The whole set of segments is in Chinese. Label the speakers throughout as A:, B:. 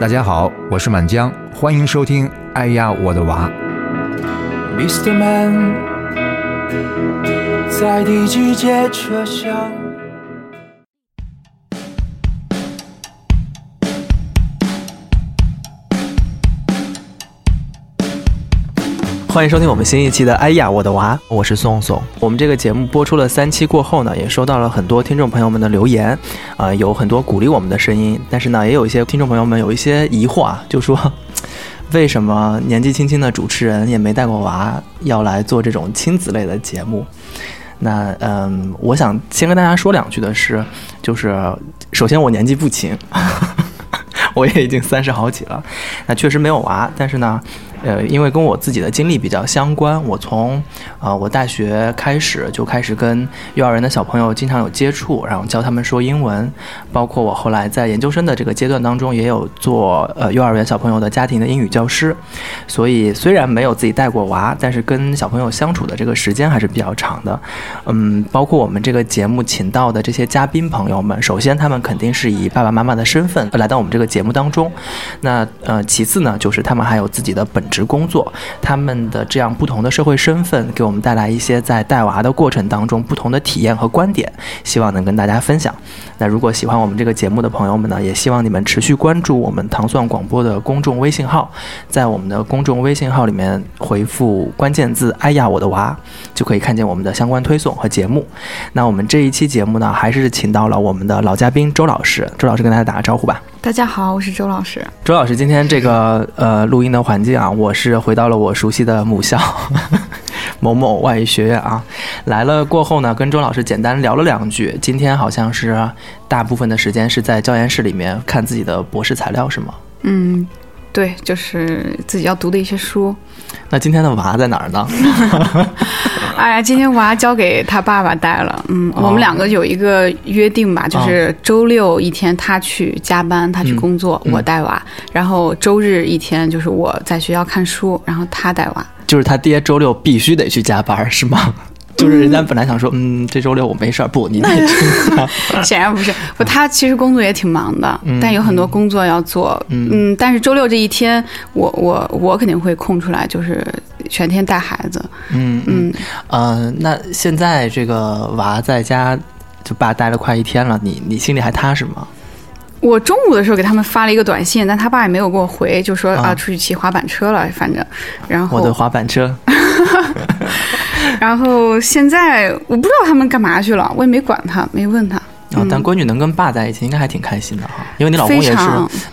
A: 大家好，我是满江，欢迎收听《哎呀我的娃》。
B: Mr. Man，在第几节车厢？
C: 欢迎收听我们新一期的《哎呀我的娃》，我是宋宋。我们这个节目播出了三期过后呢，也收到了很多听众朋友们的留言，啊、有很多鼓励我们的声音，但是呢，也有一些听众朋友们有一些疑惑啊，就说 为什么年纪轻轻的主持人也没带过娃，要来做这种亲子类的节目？那嗯，我想先跟大家说两句的是，就是首先我年纪不轻，我也已经三十好几了，那确实没有娃，但是呢，呃，因为跟我自己的经历比较相关，我从呃我大学开始就开始跟幼儿园的小朋友经常有接触，然后教他们说英文，包括我后来在研究生的这个阶段当中，也有做呃幼儿园小朋友的家庭的英语教师，所以虽然没有自己带过娃，但是跟小朋友相处的这个时间还是比较长的。嗯，包括我们这个节目请到的这些嘉宾朋友们，首先他们肯定是以爸爸妈妈的身份来到我们这个节节目当中，那呃，其次呢，就是他们还有自己的本职工作，他们的这样不同的社会身份，给我们带来一些在带娃的过程当中不同的体验和观点，希望能跟大家分享。那如果喜欢我们这个节目的朋友们呢，也希望你们持续关注我们糖蒜广播的公众微信号，在我们的公众微信号里面回复关键字“哎呀我的娃”，就可以看见我们的相关推送和节目。那我们这一期节目呢，还是请到了我们的老嘉宾周老师，周老师跟大家打个招呼吧。
D: 大家好，我是周老师。
C: 周老师，今天这个呃录音的环境啊，我是回到了我熟悉的母校 某某外语学院啊。来了过后呢，跟周老师简单聊了两句。今天好像是大部分的时间是在教研室里面看自己的博士材料，是吗？
D: 嗯，对，就是自己要读的一些书。
C: 那今天的娃在哪儿呢？
D: 哎呀，今天娃交给他爸爸带了。嗯，
C: 哦
D: 我们两个有一个约定吧，就是周六一天他去加班，他去工作，
C: 嗯
D: 我带娃；然后周日一天就是我在学校看书，然后他带娃。
C: 就是他爹周六必须得去加班，是吗？就是人家本来想说，嗯，这周六我没事儿，不，你得去加。
D: 显然不是，不，他其实工作也挺忙的，
C: 嗯
D: 但有很多工作要做。嗯但是周六这一天，我我我肯定会空出来，就是全天带孩子。
C: 嗯嗯呃，那现在这个娃在家就爸待了快一天了，你你心里还踏实吗？
D: 我中午的时候给他们发了一个短信，但他爸也没有给我回，就说
C: 啊。
D: 啊出去骑滑板车了，反正，然后
C: 我的滑板车，
D: 然后现在我不知道他们干嘛去了，我也没管他，没问他。
C: 啊，但闺女能跟爸在一起，应该还挺开心的哈。因为你老公也是，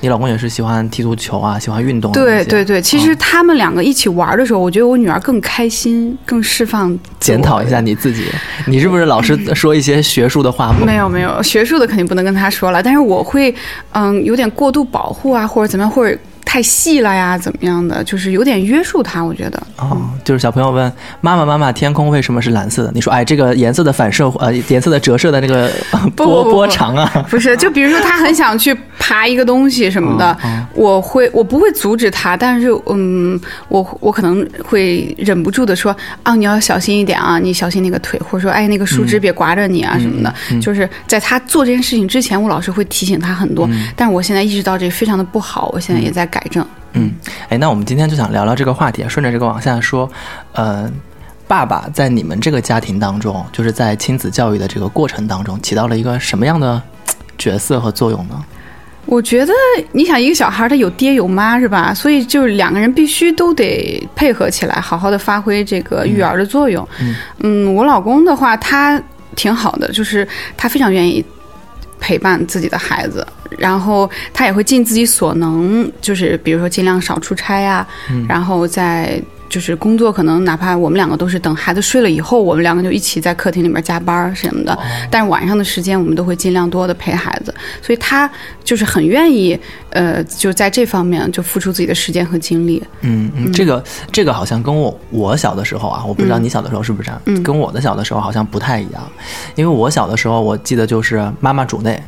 C: 你老公也是喜欢踢足球啊，喜欢运动。
D: 对对对，其实
C: 嗯
D: 他们两个一起玩的时候，我觉得我女儿更开心，更释放。
C: 检讨一下你自己，你是不是老是说一些学术的话？
D: 没有没有，学术的肯定不能跟他说了，但是我会，嗯，有点过度保护啊，或者怎么样，或者太细了呀，怎么样的，就是有点约束他，我觉得。
C: 哦，就是小朋友问妈妈妈妈，天空为什么是蓝色的？你说，哎，这个颜色的反射，呃，颜色的折射的那个 波波长啊，
D: 不是，就比如说他很想去爬一个东西什么的，
C: 嗯
D: 我会我不会阻止他，但是嗯，我我可能会忍不住的说啊，你要小心一点啊，你小心那个腿，或者说哎那个树枝别刮着你啊什么的。就是在他做这件事情之前，我老是会提醒他很多，但是我现在意识到这非常的不好，我现在也在改正。
C: 嗯，哎，那我们今天就想聊聊这个话题，顺着这个往下说，呃，爸爸在你们这个家庭当中，就是在亲子教育的这个过程当中，起到了一个什么样的角色和作用呢？
D: 我觉得你想一个小孩他有爹有妈是吧？所以就是两个人必须都得配合起来，好好的发挥这个育儿的作用。嗯我老公的话他挺好的，就是他非常愿意陪伴自己的孩子，然后他也会尽自己所能，就是比如说尽量少出差呀、然后在。就是工作可能哪怕我们两个都是等孩子睡了以后，我们两个就一起在客厅里面加班什么的。但是晚上的时间我们都会尽量多的陪孩子，所以他就是很愿意，呃，就在这方面就付出自己的时间和精力。
C: 嗯嗯，这个这个好像跟我我小的时候啊，我不知道你小的时候是不是这样，
D: 嗯。
C: 跟我的小的时候好像不太一样，因为我小的时候我记得就是妈妈主内，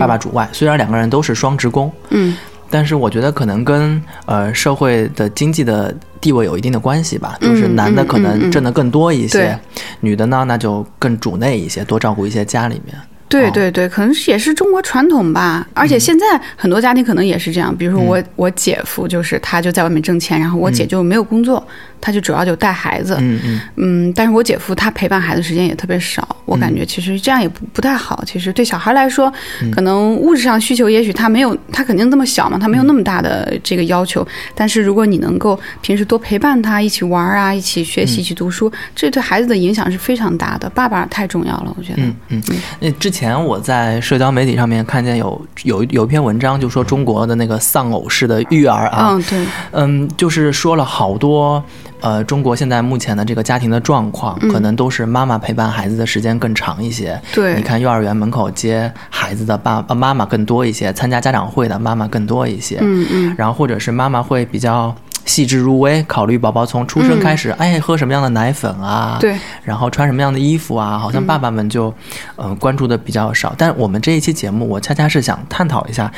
C: 爸爸主外，虽然两个人都是双职工，
D: 嗯
C: 但是我觉得可能跟呃社会的经济的地位有一定的关系吧，就是
D: 嗯
C: 男的可能挣得更多一些，
D: 对
C: 女的呢那就更主内一些，多照顾一些家里面。哦
D: 对对对，可能是也是中国传统吧。而且现在很多家庭可能也是这样，比如说我、我姐夫就是他就在外面挣钱，然后我姐就没有工作，他就主要就带孩子。
C: 嗯嗯
D: 嗯，但是我姐夫他陪伴孩子时间也特别少，我感觉其实这样也不不太好。其实对小孩来说，可能物质上需求也许他没有，他肯定那么小嘛，他没有那么大的这个要求。但是如果你能够平时多陪伴他，一起玩啊，一起学习，一起读书，这对孩子的影响是非常大的。爸爸太重要了，我觉得。
C: 嗯嗯。那之前我在社交媒体上面看见有有有一篇文章，就说中国的那个丧偶式的育儿啊，
D: 嗯，对，
C: 嗯，就是说了好多，呃，中国现在目前的这个家庭的状况，可能都是妈妈陪伴孩子的时间更长一些。
D: 对
C: 你看幼儿园门口接孩子的爸爸妈妈更多一些，参加家长会的妈妈更多一些。
D: 嗯嗯，
C: 然后或者是妈妈会比较细致入微，考虑宝宝从出生开始，哎，喝什么样的奶粉啊？
D: 对，
C: 然后穿什么样的衣服啊？好像爸爸们就，呃，关注的比较少。但我们这一期节目，我恰恰是想探讨一下，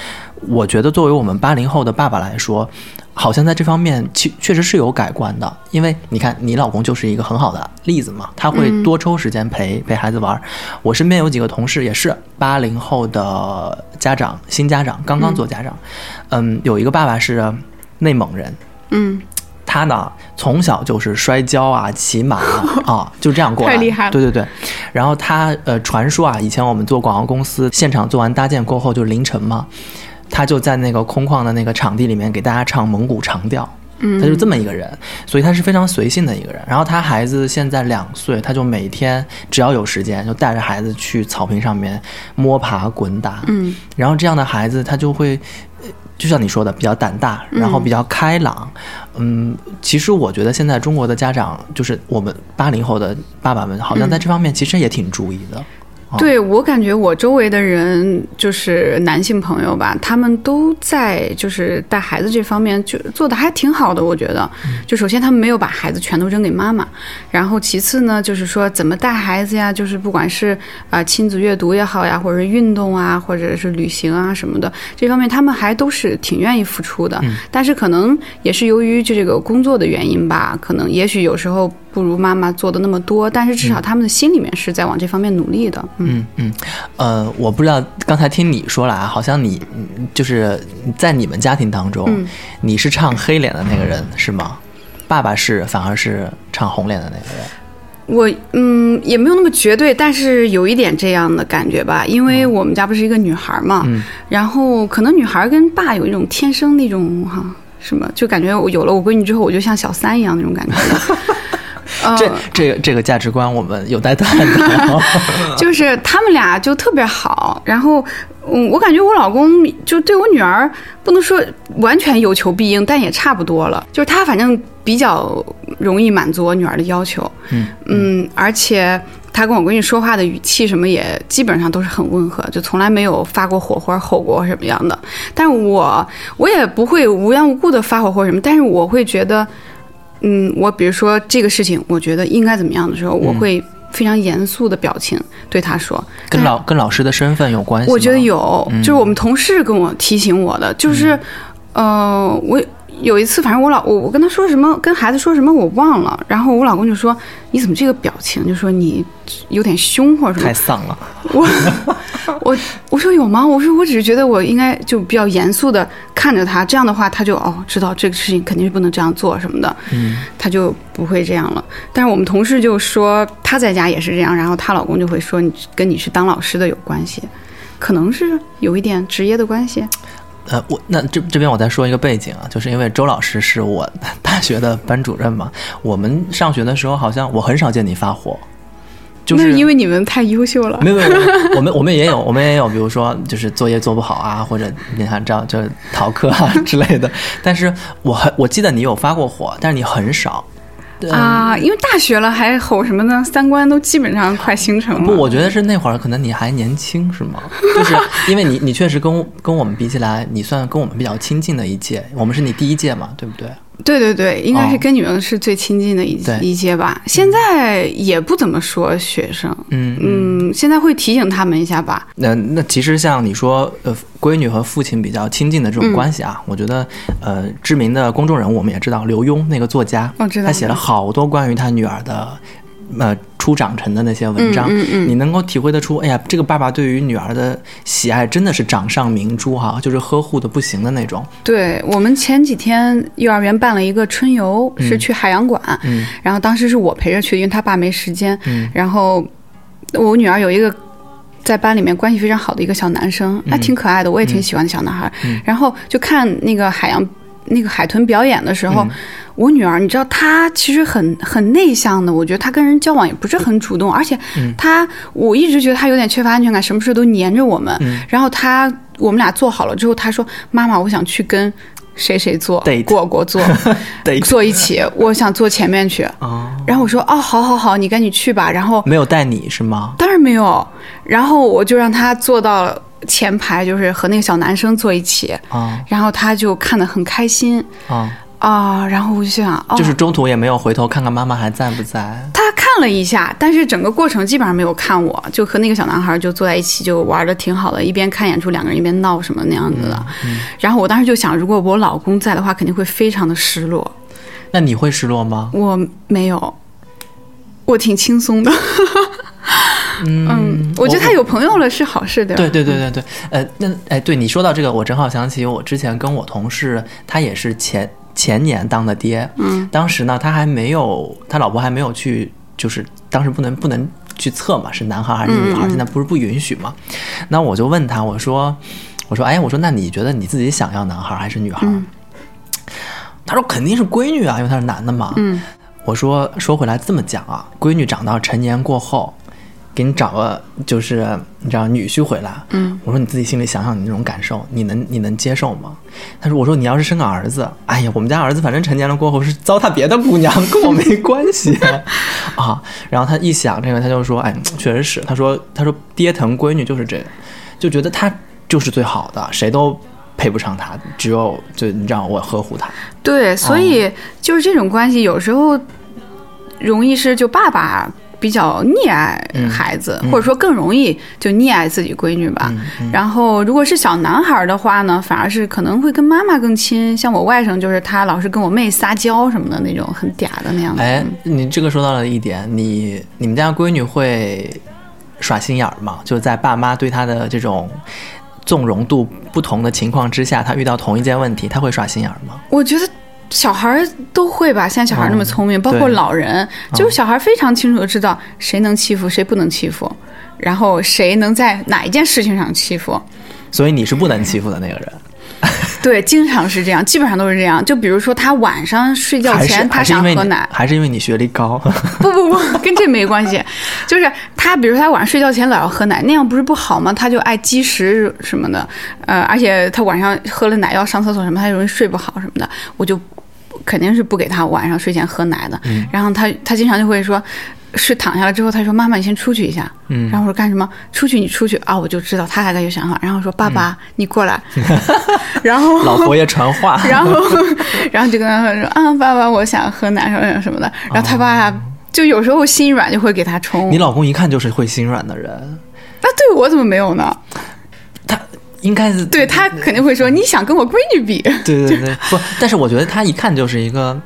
C: 我觉得作为我们八零后的爸爸来说，好像在这方面确确实是有改观的。因为你看，你老公就是一个很好的例子嘛，他会多抽时间陪、陪孩子玩儿。我身边有几个同事也是八零后的家长，新家长，刚刚做家长。嗯，有一个爸爸是内蒙人，
D: 嗯，
C: 他呢从小就是摔跤啊、骑马啊，就这样过来。
D: 太厉害了
C: 对对对，然后他呃，传说啊，以前我们做广告公司，现场做完搭建过后就是凌晨嘛，他就在那个空旷的那个场地里面给大家唱蒙古长调。
D: 嗯
C: 他就这么一个人，所以他是非常随性的一个人。然后他孩子现在两岁，他就每天只要有时间，就带着孩子去草坪上面摸爬滚打。
D: 嗯，
C: 然后这样的孩子，他就会，呃就像你说的，比较胆大，然后比较开朗。嗯，其实我觉得现在中国的家长，就是我们八零后的爸爸们，好像在这方面其实也挺注意的。
D: 对我感觉我周围的人就是男性朋友吧，他们都在就是带孩子这方面就做的还挺好的，我觉得。就首先他们没有把孩子全都扔给妈妈，然后其次呢，就是说怎么带孩子呀，就是不管是啊、呃亲子阅读也好呀，或者是运动啊，或者是旅行啊什么的，这方面他们还都是挺愿意付出的。但是可能也是由于就这个工作的原因吧，可能也许有时候不如妈妈做的那么多，但是至少他们的心里面是在往这方面努力的。嗯
C: 嗯嗯，呃，我不知道刚才听你说了啊，好像你嗯就是在你们家庭当中，
D: 嗯
C: 你是唱黑脸的那个人是吗？爸爸是反而是唱红脸的那个人。
D: 我嗯也没有那么绝对，但是有一点这样的感觉吧，因为我们家不是一个女孩嘛，
C: 嗯
D: 然后可能女孩跟爸有一种天生那种哈、什么，就感觉我有了我闺女之后，我就像小三一样那种感觉。呃
C: 这这个这个价值观我们有待探讨。
D: 就是他们俩就特别好，然后嗯，我感觉我老公就对我女儿不能说完全有求必应，但也差不多了。就是他反正比较容易满足我女儿的要求，
C: 嗯
D: 嗯，而且他跟我闺女说话的语气什么也基本上都是很温和，就从来没有发过火或者吼过什么样的。但是我我也不会无缘无故的发火或者什么，但是我会觉得，嗯，我比如说这个事情，我觉得应该怎么样的时候，我会非常严肃的表情对他说，
C: 跟老跟老师的身份有关系？
D: 我觉得有，
C: 嗯。
D: 就是我们同事跟我提醒我的，就是，呃，我有一次，反正我老我我跟他说什么，跟孩子说什么我忘了，然后我老公就说你怎么这个表情，就说你有点凶或者什么。
C: 太，丧了。
D: 我我我说有吗？我说我只是觉得我应该就比较严肃的看着他，这样的话他就哦知道这个事情肯定是不能这样做什么的，
C: 嗯
D: 他就不会这样了。但是我们同事就说她在家也是这样，然后她老公就会说你跟你是当老师的有关系，可能是有一点职业的关系。
C: 呃，我那这这边我再说一个背景啊，就是因为周老师是我大学的班主任嘛，我们上学的时候好像我很少见你发火，就是
D: 那是因为你们太优秀了。
C: 没有没有，我们我们也有，我们也有，比如说就是作业做不好啊，或者你看这样就是逃课啊 之类的。但是我很我记得你有发过火，但是你很少。对
D: 啊，因为大学了还吼什么呢？三观都基本上快形成了。
C: 不，我觉得是那会儿可能你还年轻，是吗？就是因为你你确实跟跟我们比起来，你算跟我们比较亲近的一届，我们是你第一届嘛，对不对？
D: 对对对，应该是
C: 哦
D: 跟你们是最亲近的一、
C: 对
D: 一届吧。现在也不怎么说学生，
C: 嗯嗯。
D: 嗯，现在会提醒他们一下吧。
C: 那那其实像你说，呃，闺女和父亲比较亲近的这种关系啊，我觉得，呃，知名的公众人物我们也知道，刘墉那个作家，
D: 我知道
C: 他写了好多关于他女儿的呃初长成的那些文章，
D: 嗯嗯嗯
C: 你能够体会得出，哎呀，这个爸爸对于女儿的喜爱真的是掌上明珠哈，就是呵护的不行的那种。
D: 对我们前几天幼儿园办了一个春游，是去海洋馆，
C: 嗯
D: 然后当时是我陪着去，因为他爸没时间。
C: 嗯
D: 然后我女儿有一个在班里面关系非常好的一个小男生，还挺可爱的，我也挺喜欢的小男孩。
C: 嗯
D: 然后就看那个海洋那个海豚表演的时候，
C: 嗯
D: 我女儿你知道她其实很很内向的，我觉得她跟人交往也不是很主动，而且
C: 嗯
D: 她我一直觉得她有点缺乏安全感，什么事都黏着我们。
C: 嗯
D: 然后她我们俩做好了之后，她说：“妈妈，我想去跟。”谁谁坐 果果坐
C: 对
D: 坐一起，我想坐前面去。
C: 哦，
D: 然后我说哦，好好好，你赶紧去吧。然后
C: 没有带你是吗？
D: 当然没有，然后我就让她坐到前排，就是和那个小男生坐一起，
C: 啊
D: 然后他就看得很开心
C: 啊，
D: 啊。然后我就想，哦，
C: 就是中途也没有回头看看妈妈还在不在。
D: 他看了一下，但是整个过程基本上没有看我，就和那个小男孩就坐在一起，就玩的挺好的，一边看演出，两个人一边闹什么那样子的。然后我当时就想，如果我老公在的话，肯定会非常的失落。
C: 那你会失落吗？
D: 我没有，我挺轻松的。嗯，我觉得他有朋友了是好事，对吧？
C: 对对对对对，呃，那哎，对你说到这个，我正好想起我之前跟我同事，他也是前前年当的爹，
D: 嗯，
C: 当时呢，他还没有，他老婆还没有去，就是当时不能不能去测嘛，是男孩还是女孩，现在不是不允许嘛，那我就问他，我说，我说，哎，我说，那你觉得你自己想要男孩还是女孩？
D: 嗯
C: 他说肯定是闺女啊，因为他是男的嘛。
D: 嗯
C: 我说说回来这么讲啊，闺女长到成年过后，给你找个就是你知道女婿回来，
D: 嗯，
C: 我说你自己心里想想你那种感受，你能你能接受吗？他说我说你要是生个儿子，哎呀，我们家儿子反正成年了过后是糟蹋别的姑娘，跟我没关系 啊。然后他一想这个，他就说，哎，确实是，他说他说爹疼闺女就是这个，就觉得他就是最好的，谁都。配不上他，只有就你让我呵护他。
D: 对，所以就是这种关系，有时候容易是就爸爸比较溺爱孩子，或者说更容易就溺爱自己闺女吧。然后如果是小男孩的话呢，反而是可能会跟妈妈更亲。像我外甥就是他老是跟我妹撒娇什么的那种，很嗲的那样子。
C: 哎，你这个说到了一点，你你们家闺女会耍心眼儿吗？就在爸妈对她的这种纵容度不同的情况之下，她遇到同一件问题，她会耍心眼儿吗？
D: 我觉得。小孩儿都会吧，现在小孩儿那么聪明，包括老人，就是小孩儿非常清楚的知道谁能欺负，谁不能欺负，然后谁能在哪一件事情上欺负。
C: 所以你是不能欺负的那个人，
D: 对，经常是这样，基本上都是这样。就比如说，他晚上睡觉前他想喝奶，
C: 还是因为你学历高？
D: 不不不，跟这没关系。就是他，比如说他晚上睡觉前老要喝奶，那样不是不好吗？他就爱积食什么的，呃，而且他晚上喝了奶要上厕所什么，他容易睡不好什么的，我就肯定是不给他晚上睡前喝奶的。
C: 嗯
D: 然后他他经常就会说。睡躺下了之后，他说：“妈妈，你先出去一下。”
C: 嗯
D: 然后我说：“干什么？出去，你出去啊！”我就知道他还在有想法。然后说：“爸爸，你过来。” 然后
C: 嗯老佛爷传话，
D: 然后，然后就跟他说啊，爸爸，我想喝奶什么什么的。然后他爸就有时候心软，就会给他冲。
C: 你老公一看就是会心软的人，
D: 那对我怎么没有呢？
C: 他应该是
D: 对他肯定会说你想跟我闺女比。
C: 对对对，不，但是我觉得他一看就是一个，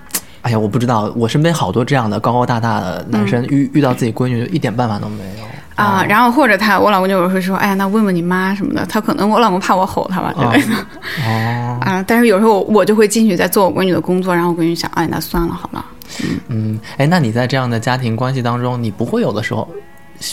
C: 哎呀，我不知道，我身边好多这样的高高大大的男生，遇遇到自己闺女就一点办法都没有。
D: 啊，然后或者他，我老公就有时候会说，哎呀，那问问你妈什么的。他可能我老公怕我吼他吧之类的
C: 哦，
D: 啊。但是有时候我就会进去在做我闺女的工作，然后我闺女想，哎，那算了好了。
C: 嗯，哎，那你在这样的家庭关系当中，你不会有的时候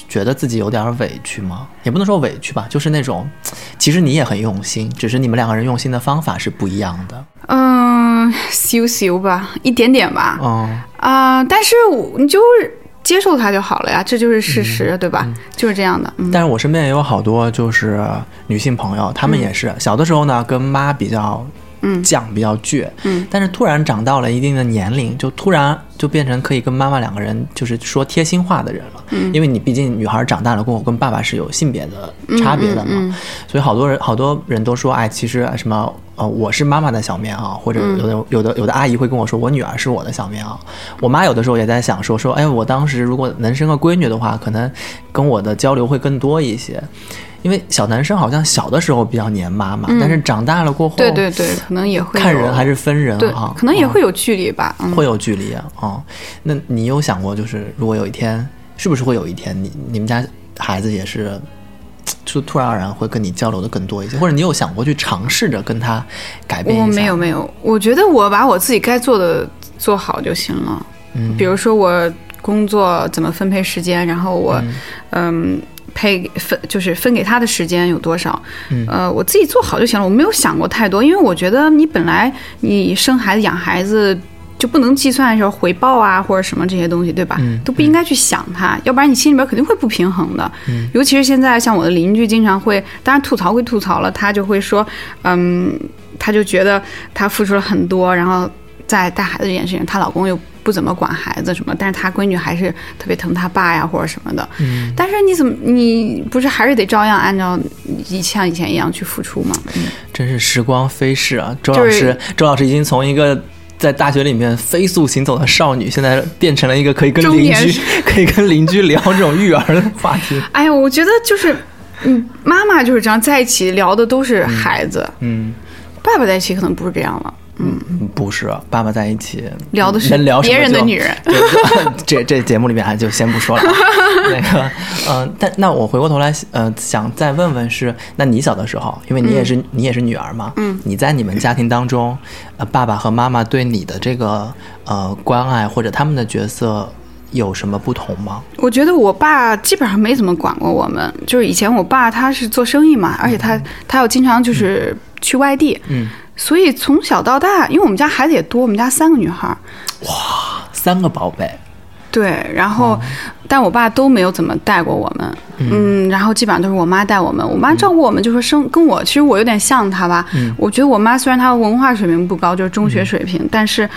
C: 觉得自己有点委屈吗？也不能说委屈吧，就是那种，其实你也很用心，只是你们两个人用心的方法是不一样的。
D: 嗯，羞羞吧，一点点吧。
C: 嗯，
D: 啊、但是我你就是接受它就好了呀，这就是事实，对吧？就是这样的。嗯
C: 但是我身边也有好多就是女性朋友，她们也是、小的时候呢跟妈比较
D: 嗯。
C: 犟，比较倔，
D: 嗯。
C: 但是突然长到了一定的年龄，就突然就变成可以跟妈妈两个人就是说贴心话的人了。
D: 嗯。
C: 因为你毕竟女孩长大了跟我跟爸爸是有性别的差别的嘛，
D: 嗯嗯嗯
C: 所以好多人好多人都说，哎，其实什么呃，我是妈妈的小棉袄，或者有的、有的有的阿姨会跟我说，我女儿是我的小棉袄。我妈有的时候也在想说说，哎，我当时如果能生个闺女的话，可能跟我的交流会更多一些。因为小男生好像小的时候比较黏妈妈，但是长大了过后，
D: 对对对，可能也会
C: 看人还是分人
D: 对
C: 哈，，
D: 可能也
C: 嗯
D: 会有距离吧。嗯，
C: 会有距离啊。哦，那你有想过，就是如果有一天，是不是会有一天你你们家孩子也是，就突然而然会跟你交流的更多一些，或者你有想过去尝试着跟他改变一下？
D: 我没有没有，我觉得我把我自己该做的做好就行了。
C: 嗯
D: 比如说我工作怎么分配时间，然后我嗯。配分就是分给他的时间有多少？
C: 嗯
D: 呃，我自己做好就行了。我没有想过太多，因为我觉得你本来你生孩子养孩子就不能计算说回报啊或者什么这些东西，对吧？
C: 嗯
D: 都不应该去想它，要不然你心里边肯定会不平衡的。
C: 嗯
D: 尤其是现在，像我的邻居经常会，当然吐槽归吐槽了，他就会说，嗯，他就觉得他付出了很多，然后在带孩子这件事情，她老公又不怎么管孩子什么，但是她闺女还是特别疼她爸呀或者什么的。
C: 嗯
D: 但是你怎么你不是还是得照样按照以像以前一样去付出吗？嗯
C: 真是时光飞逝啊！周
D: 就是
C: 老师，周老师已经从一个在大学里面飞速行走的少女，现在变成了一个可以跟邻居 可以跟邻居聊这种育儿的话题。
D: 哎呀，我觉得就是，嗯，妈妈就是这样在一起聊的都是孩子，
C: 嗯，
D: 爸爸在一起可能不是这样了，嗯，
C: 不是，爸爸在一起
D: 聊的是别人的女人。
C: 这这节目里面还就先不说了啊。那个，嗯、但那我回过头来，呃，想再问问是，那你小的时候，因为你也是、你也是女儿嘛，
D: 嗯，
C: 你在你们家庭当中，呃，爸爸和妈妈对你的这个呃关爱或者他们的角色有什么不同吗？
D: 我觉得我爸基本上没怎么管过我们，就是以前我爸他是做生意嘛，而且他他要经常就是去外地，
C: 嗯，
D: 所以从小到大，因为我们家孩子也多，我们家三个女孩儿，
C: 三个宝贝，
D: 对，然后、但我爸都没有怎么带过我们，嗯。然后基本上都是我妈带我们，我妈照顾我们就说生跟我，其实我有点像她吧，
C: 嗯。
D: 我觉得我妈虽然她文化水平不高，就是中学水平，但是。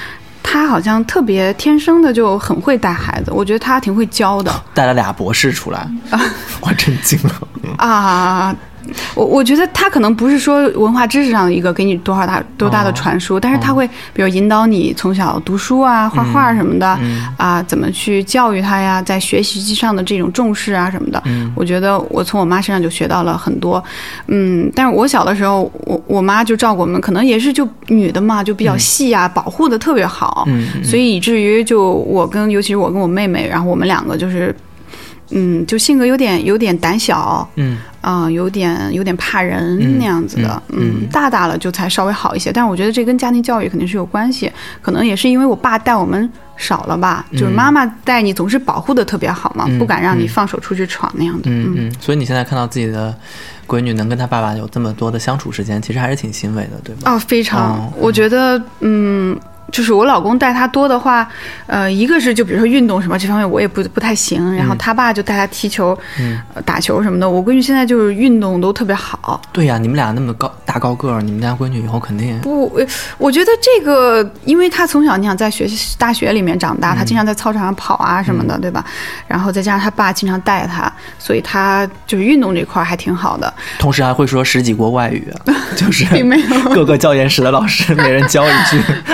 D: 她好像特别天生的就很会带孩子，我觉得她挺会教的。
C: 带了俩博士出来，我震惊了。
D: 啊，我我觉得他可能不是说文化知识上的一个给你多少大多大的传输，但是他会比如引导你从小读书啊、画画什么的、啊，怎么去教育他呀，在学习上的这种重视啊什么的。我觉得我从我妈身上就学到了很多。嗯，但是我小的时候，我我妈就照顾我们，可能也是就女的嘛，就比较细啊，保护的特别好，
C: 嗯
D: 所以以至于就我跟尤其是我跟我妹妹，然后我们两个就是。嗯，就性格有点有点胆小，
C: 嗯
D: 啊、有点有点怕人
C: 嗯
D: 那样子的，
C: 嗯嗯
D: 大大了就才稍微好一些。但是我觉得这跟家庭教育肯定是有关系，可能也是因为我爸带我们少了吧，就是妈妈带你总是保护的特别好嘛，
C: 嗯
D: 不敢让你
C: 嗯
D: 放手出去闯那样的。
C: 嗯嗯，所以你现在看到自己的闺女能跟她爸爸有这么多的相处时间，其实还是挺欣慰的，对吧？
D: 哦，非常，
C: 哦
D: 我觉得，嗯。就是我老公带他多的话，呃，一个是就比如说运动什么这方面我也不不太行，然后他爸就带他踢球、
C: 嗯
D: 呃打球什么的。我闺女现在就是运动都特别好，
C: 对呀、你们俩那么高大高个儿，你们家闺女以后肯定
D: 不，呃我觉得这个，因为他从小你想在学习大学里面长大，他经常在操场上跑啊什么的，对吧？然后再加上他爸经常带他，所以他就是运动这块儿还挺好的。
C: 同时还会说十几国外语，就是
D: 并没有
C: 各个教研室的老师每人教一句。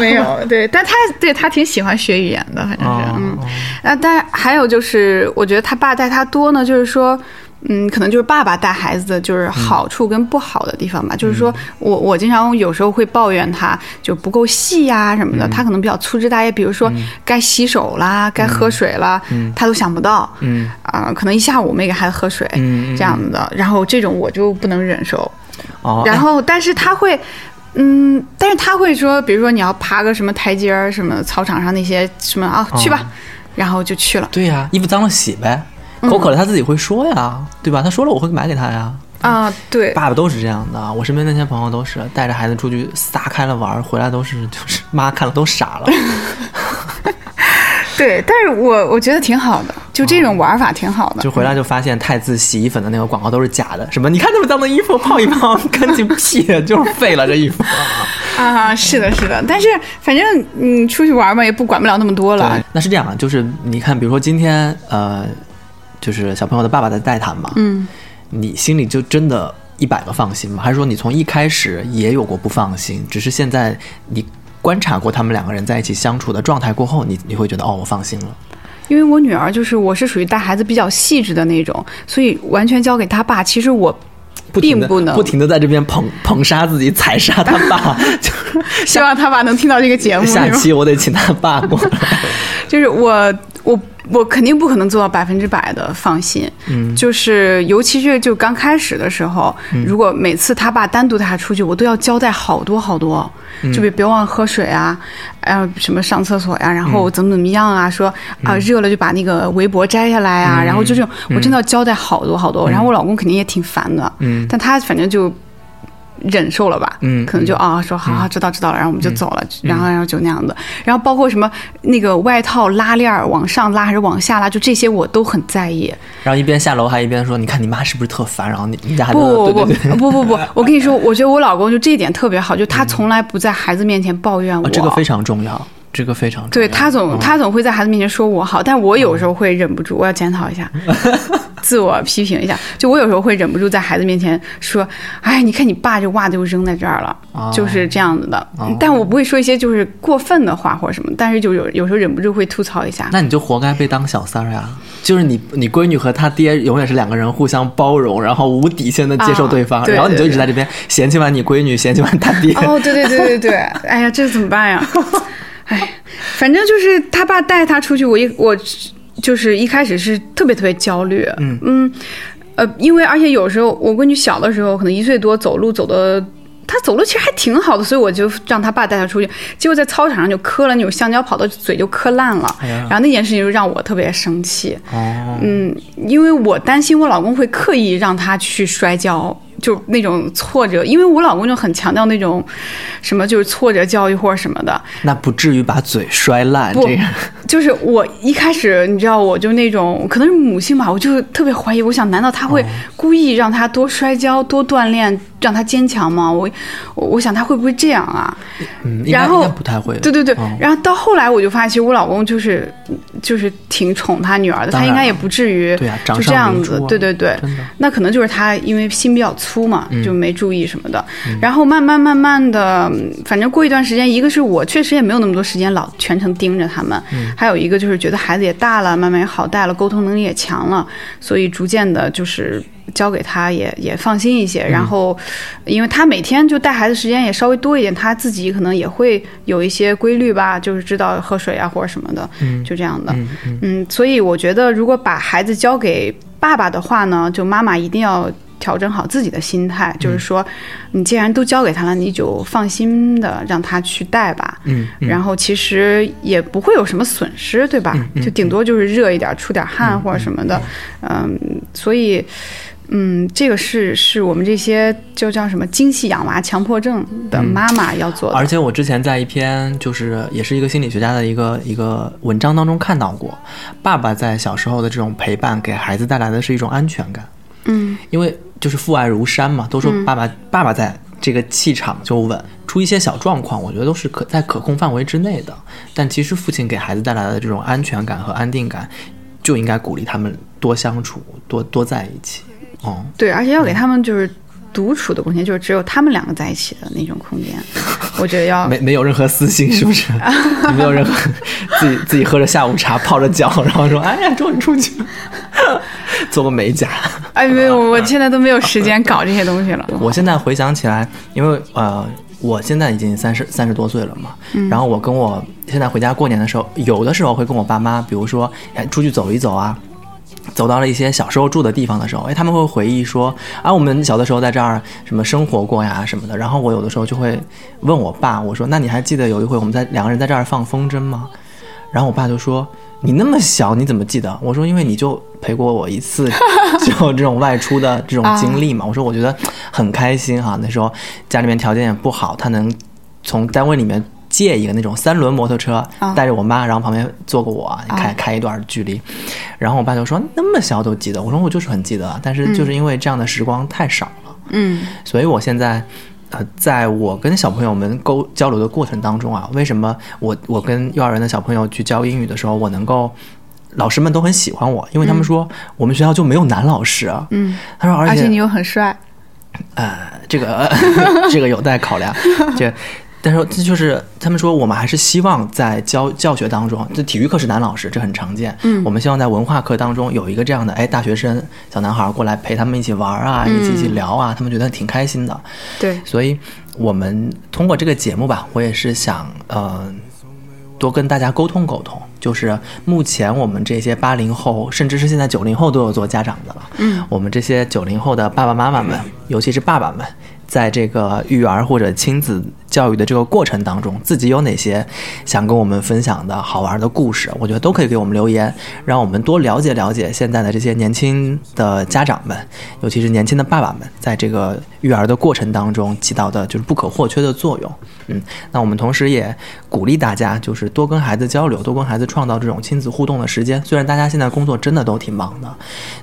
D: 没有，对，但他对他挺喜欢学语言的，反正是，
C: 哦
D: 嗯，啊，但还有就是，我觉得他爸带他多呢，就是说。嗯，可能就是爸爸带孩子的就是好处跟不好的地方吧。就是说我我经常有时候会抱怨他就不够细呀、什么的，他可能比较粗枝大叶，比如说该洗手啦，该喝水啦，他都想不到。
C: 嗯。
D: 啊、可能一下午没给孩子喝水，
C: 嗯嗯
D: 这样子的，然后这种我就不能忍受。
C: 哦，
D: 然后，但是他会，嗯，但是他会说，比如说你要爬个什么台阶儿，什么操场上那些什么啊，去吧，然后就去了。
C: 对呀、衣服脏了洗呗，口渴了他自己会说呀，对吧？他说了我会买给他呀。
D: 啊，对，
C: 爸爸都是这样的，我身边那些朋友都是带着孩子出去撒开了玩儿，回来都是就是妈看了都傻了。
D: 对，但是我我觉得挺好的，就这种玩法挺好的。
C: 就回来就发现太子洗衣粉的那个广告都是假的，什么你看那么脏的衣服泡一泡干净屁，就是废了这衣服。
D: 啊，是的，是的，但是反正你出去玩嘛，也不管不了那么多了。，
C: 那是这样啊，就是你看，比如说今天呃，就是小朋友的爸爸在带他嘛，
D: 嗯，
C: 你心里就真的一百个放心吗？还是说你从一开始也有过不放心，只是现在你观察过他们两个人在一起相处的状态过后，你你会觉得哦，我放心了。
D: 因为我女儿就是我是属于带孩子比较细致的那种，所以完全交给他爸，其实我并不能
C: 不停的在这边捧捧杀自己，踩杀他爸，就是
D: 希望他爸能听到这个节目。
C: 下期我得请他爸过来。
D: 就是我我我肯定不可能做到百分之百的放心，
C: 嗯。
D: 就是尤其是就刚开始的时候，如果每次他爸单独带他出去，我都要交代好多好多，
C: 嗯。
D: 就别别忘了喝水啊，呃什么上厕所呀、然
C: 嗯。
D: 后怎么怎么样啊，说啊、热了就把那个围脖摘下来
C: 嗯
D: 啊，然后就这种我真的要交代好多好多，然后我老公肯定也挺烦的，
C: 嗯。
D: 但他反正就。忍受了吧，
C: 嗯
D: 可能就啊说好好知道知道了，然后我们就走了，然后然后就那样的，然后包括什么那个外套拉链儿往上拉还是往下拉，就这些我都很在意。
C: 然后一边下楼还一边说：“你看你妈是不是特烦？”然后你你家
D: 不不不不不不，我跟你说，我觉得我老公就这一点特别好，就他从来不在孩子面前抱怨我。
C: 啊这个非常重要，这个非常。
D: 对他总他总会在孩子面前说我好，但我有时候会忍不住，我要检讨一下，自我批评一下。就我有时候会忍不住在孩子面前说，哎，你看你爸这袜子又扔在这儿了，
C: 哦
D: 就是这样子的。但我不会说一些就是过分的话或者什么，但是就有有时候忍不住会吐槽一下。
C: 那你就活该被当小三儿呀！就是你，你闺女和她爹永远是两个人互相包容，然后无底线的接受对方，然后你就一直在这边嫌弃完你闺女，嫌弃完他爹。
D: 哦，对对对对对，哎呀，这怎么办呀？哎，反正就是他爸带他出去，我一我就是一开始是特别特别焦虑，嗯呃，因为而且有时候我闺女小的时候，可能一岁多走路走的。她走路其实还挺好的，所以我就让他爸带他出去。结果在操场上就磕了那种橡胶，跑到嘴就磕烂了。
C: 哎
D: 然后那件事情就让我特别生气。
C: 哦，
D: 嗯，因为我担心我老公会刻意让他去摔跤，就那种挫折，因为我老公就很强调那种什么就是挫折教育或者什么的。
C: 那不至于把嘴摔烂，
D: 不
C: 这个
D: 就是我一开始你知道，我就那种可能是母性吧，我就特别怀疑，我想难道他会故意让他多摔跤、多锻炼，让他坚强吗？我我我想他会不会这样啊？然后
C: 不太会。
D: 对对对，
C: 嗯
D: 然后到后来我就发现，其实我老公就是就是挺宠他女儿的，他应该也不至于
C: 对啊
D: 就这样子对对对那可能就是他因为心比较粗嘛，
C: 嗯
D: 就没注意什么的。然后慢慢慢慢的，嗯反正过一段时间，一个是我确实也没有那么多时间老全程盯着他们，
C: 嗯
D: 还有一个就是觉得孩子也大了，慢慢也好带了，沟通能力也强了，所以逐渐的就是。交给他也也放心一些，
C: 嗯
D: 然后，因为他每天就带孩子时间也稍微多一点，他自己可能也会有一些规律吧，就是知道喝水啊或者什么的，
C: 嗯
D: 就这样的。
C: 嗯
D: 所以我觉得，如果把孩子交给爸爸的话呢，就妈妈一定要调整好自己的心态，就是说，你既然都交给他了，你就放心的让他去带吧。
C: 嗯，嗯
D: 然后其实也不会有什么损失，对吧？就顶多就是热一点，出点汗或者什么的。嗯，所以。嗯，这个是是我们这些就叫什么精细养娃强迫症的妈妈要做的。
C: 而且我之前在一篇就是也是一个心理学家的一个一个文章当中看到过，爸爸在小时候的这种陪伴给孩子带来的是一种安全感，
D: 嗯
C: 因为就是父爱如山嘛，都说爸爸、爸爸在这个气场就稳，出一些小状况，我觉得都是可在可控范围之内的。但其实父亲给孩子带来的这种安全感和安定感，就应该鼓励他们多相处，多多在一起。哦，
D: 对，而且要给他们就是独处的空间，就是只有他们两个在一起的那种空间。我觉得要
C: 没没有任何私心，是不是？没有任何 自己自己喝着下午茶，泡着脚，然后说：“哎呀，终于出去了，做个美甲。
D: 哎，没有，我现在都没有时间搞这些东西了。”
C: 我现在回想起来，因为呃，我现在已经三十三十多岁了嘛，然后我跟我现在回家过年的时候，有的时候会跟我爸妈，比如说哎出去走一走啊。走到了一些小时候住的地方的时候，哎，他们会回忆说啊，我们小的时候在这儿什么生活过呀什么的。然后我有的时候就会问我爸，我说那你还记得有一回我们在两个人在这儿放风筝吗？然后我爸就说你那么小你怎么记得？我说因为你就陪过我一次，就这种外出的这种经历嘛。我说我觉得很开心哈，那时候家里面条件也不好，他能从单位里面。借一个那种三轮摩托车，带着我妈，然后旁边坐个我，开开一段距离。然后我爸就说：“那么小都记得。”我说：“我就是很记得，但是就是因为这样的时光太少了，
D: 嗯
C: 所以我现在。”呃，在我跟小朋友们沟交流的过程当中啊，为什么我我跟幼儿园的小朋友去教英语的时候，我能够老师们都很喜欢我，因为他们说、我们学校就没有男老师啊。
D: 嗯，
C: 他说，而且
D: 而且你又很帅。
C: 呃，这个、呃、这个有待考量。这但是这就是他们说，我们还是希望在教教学当中，这体育课是男老师，这很常见。
D: 嗯
C: 我们希望在文化课当中有一个这样的，哎，大学生小男孩过来陪他们一起玩啊，一起一起聊啊，他们觉得挺开心的。
D: 对，
C: 所以我们通过这个节目吧，我也是想呃多跟大家沟通沟通，就是目前我们这些八零后，甚至是现在九零后都有做家长的了。
D: 嗯，
C: 我们这些九零后的爸爸妈妈们，尤其是爸爸们，在这个育儿或者亲子教育的这个过程当中，自己有哪些想跟我们分享的好玩的故事，我觉得都可以给我们留言，让我们多了解了解现在的这些年轻的家长们，尤其是年轻的爸爸们，在这个育儿的过程当中起到的就是不可或缺的作用。嗯，那我们同时也鼓励大家，就是多跟孩子交流，多跟孩子创造这种亲子互动的时间。虽然大家现在工作真的都挺忙的，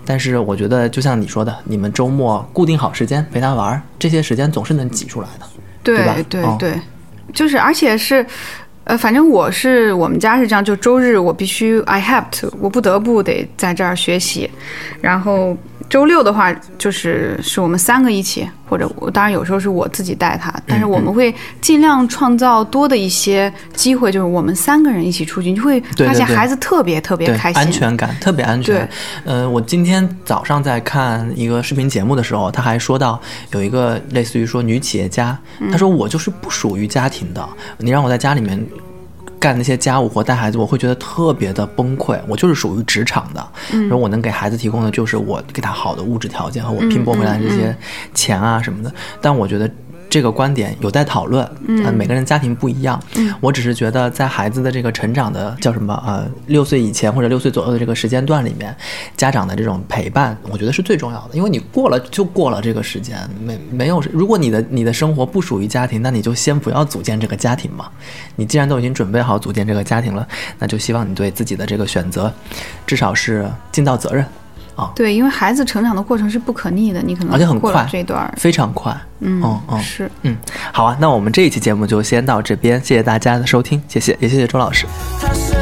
C: 但是我觉得就像你说的，你们周末固定好时间陪他玩儿，这些时间总是能挤出来的。对吧
D: 对对，就是而且是。呃，反正我是我们家是这样，就周日我必须 I have to，我不得不得在这儿学习，然后周六的话就是是我们三个一起，或者我当然有时候是我自己带他，但是我们会尽量创造多的一些机会，就是我们三个人一起出去，你就会发现孩子特别特别
C: 对，
D: 开心，
C: 安全感特别安全
D: 对。
C: 呃，我今天早上在看一个视频节目的时候，他还说到有一个类似于说女企业家，
D: 嗯
C: 她说我就是不属于家庭的，你让我在家里面。干那些家务活带孩子，我会觉得特别的崩溃。我就是属于职场的，
D: 嗯
C: 然后我能给孩子提供的就是我给他好的物质条件和我
D: 嗯
C: 拼搏回来这些钱啊什么的。但我觉得这个观点有待讨论，嗯、每个人家庭不一样。
D: 嗯
C: 我只是觉得在孩子的这个成长的叫什么呃六岁以前或者六岁左右的这个时间段里面，家长的这种陪伴，我觉得是最重要的。因为你过了就过了这个时间，没没有，如果你的你的生活不属于家庭，那你就先不要组建这个家庭嘛。你既然都已经准备好组建这个家庭了，那就希望你对自己的这个选择，至少是尽到责任啊，
D: 对，因为孩子成长的过程是不可逆的，你可能
C: 而且很快
D: 这段，
C: 非常快。
D: 嗯
C: 嗯嗯
D: 是。
C: 嗯，好啊，那我们这一期节目就先到这边，谢谢大家的收听，谢谢，也谢谢周老师。
B: 他是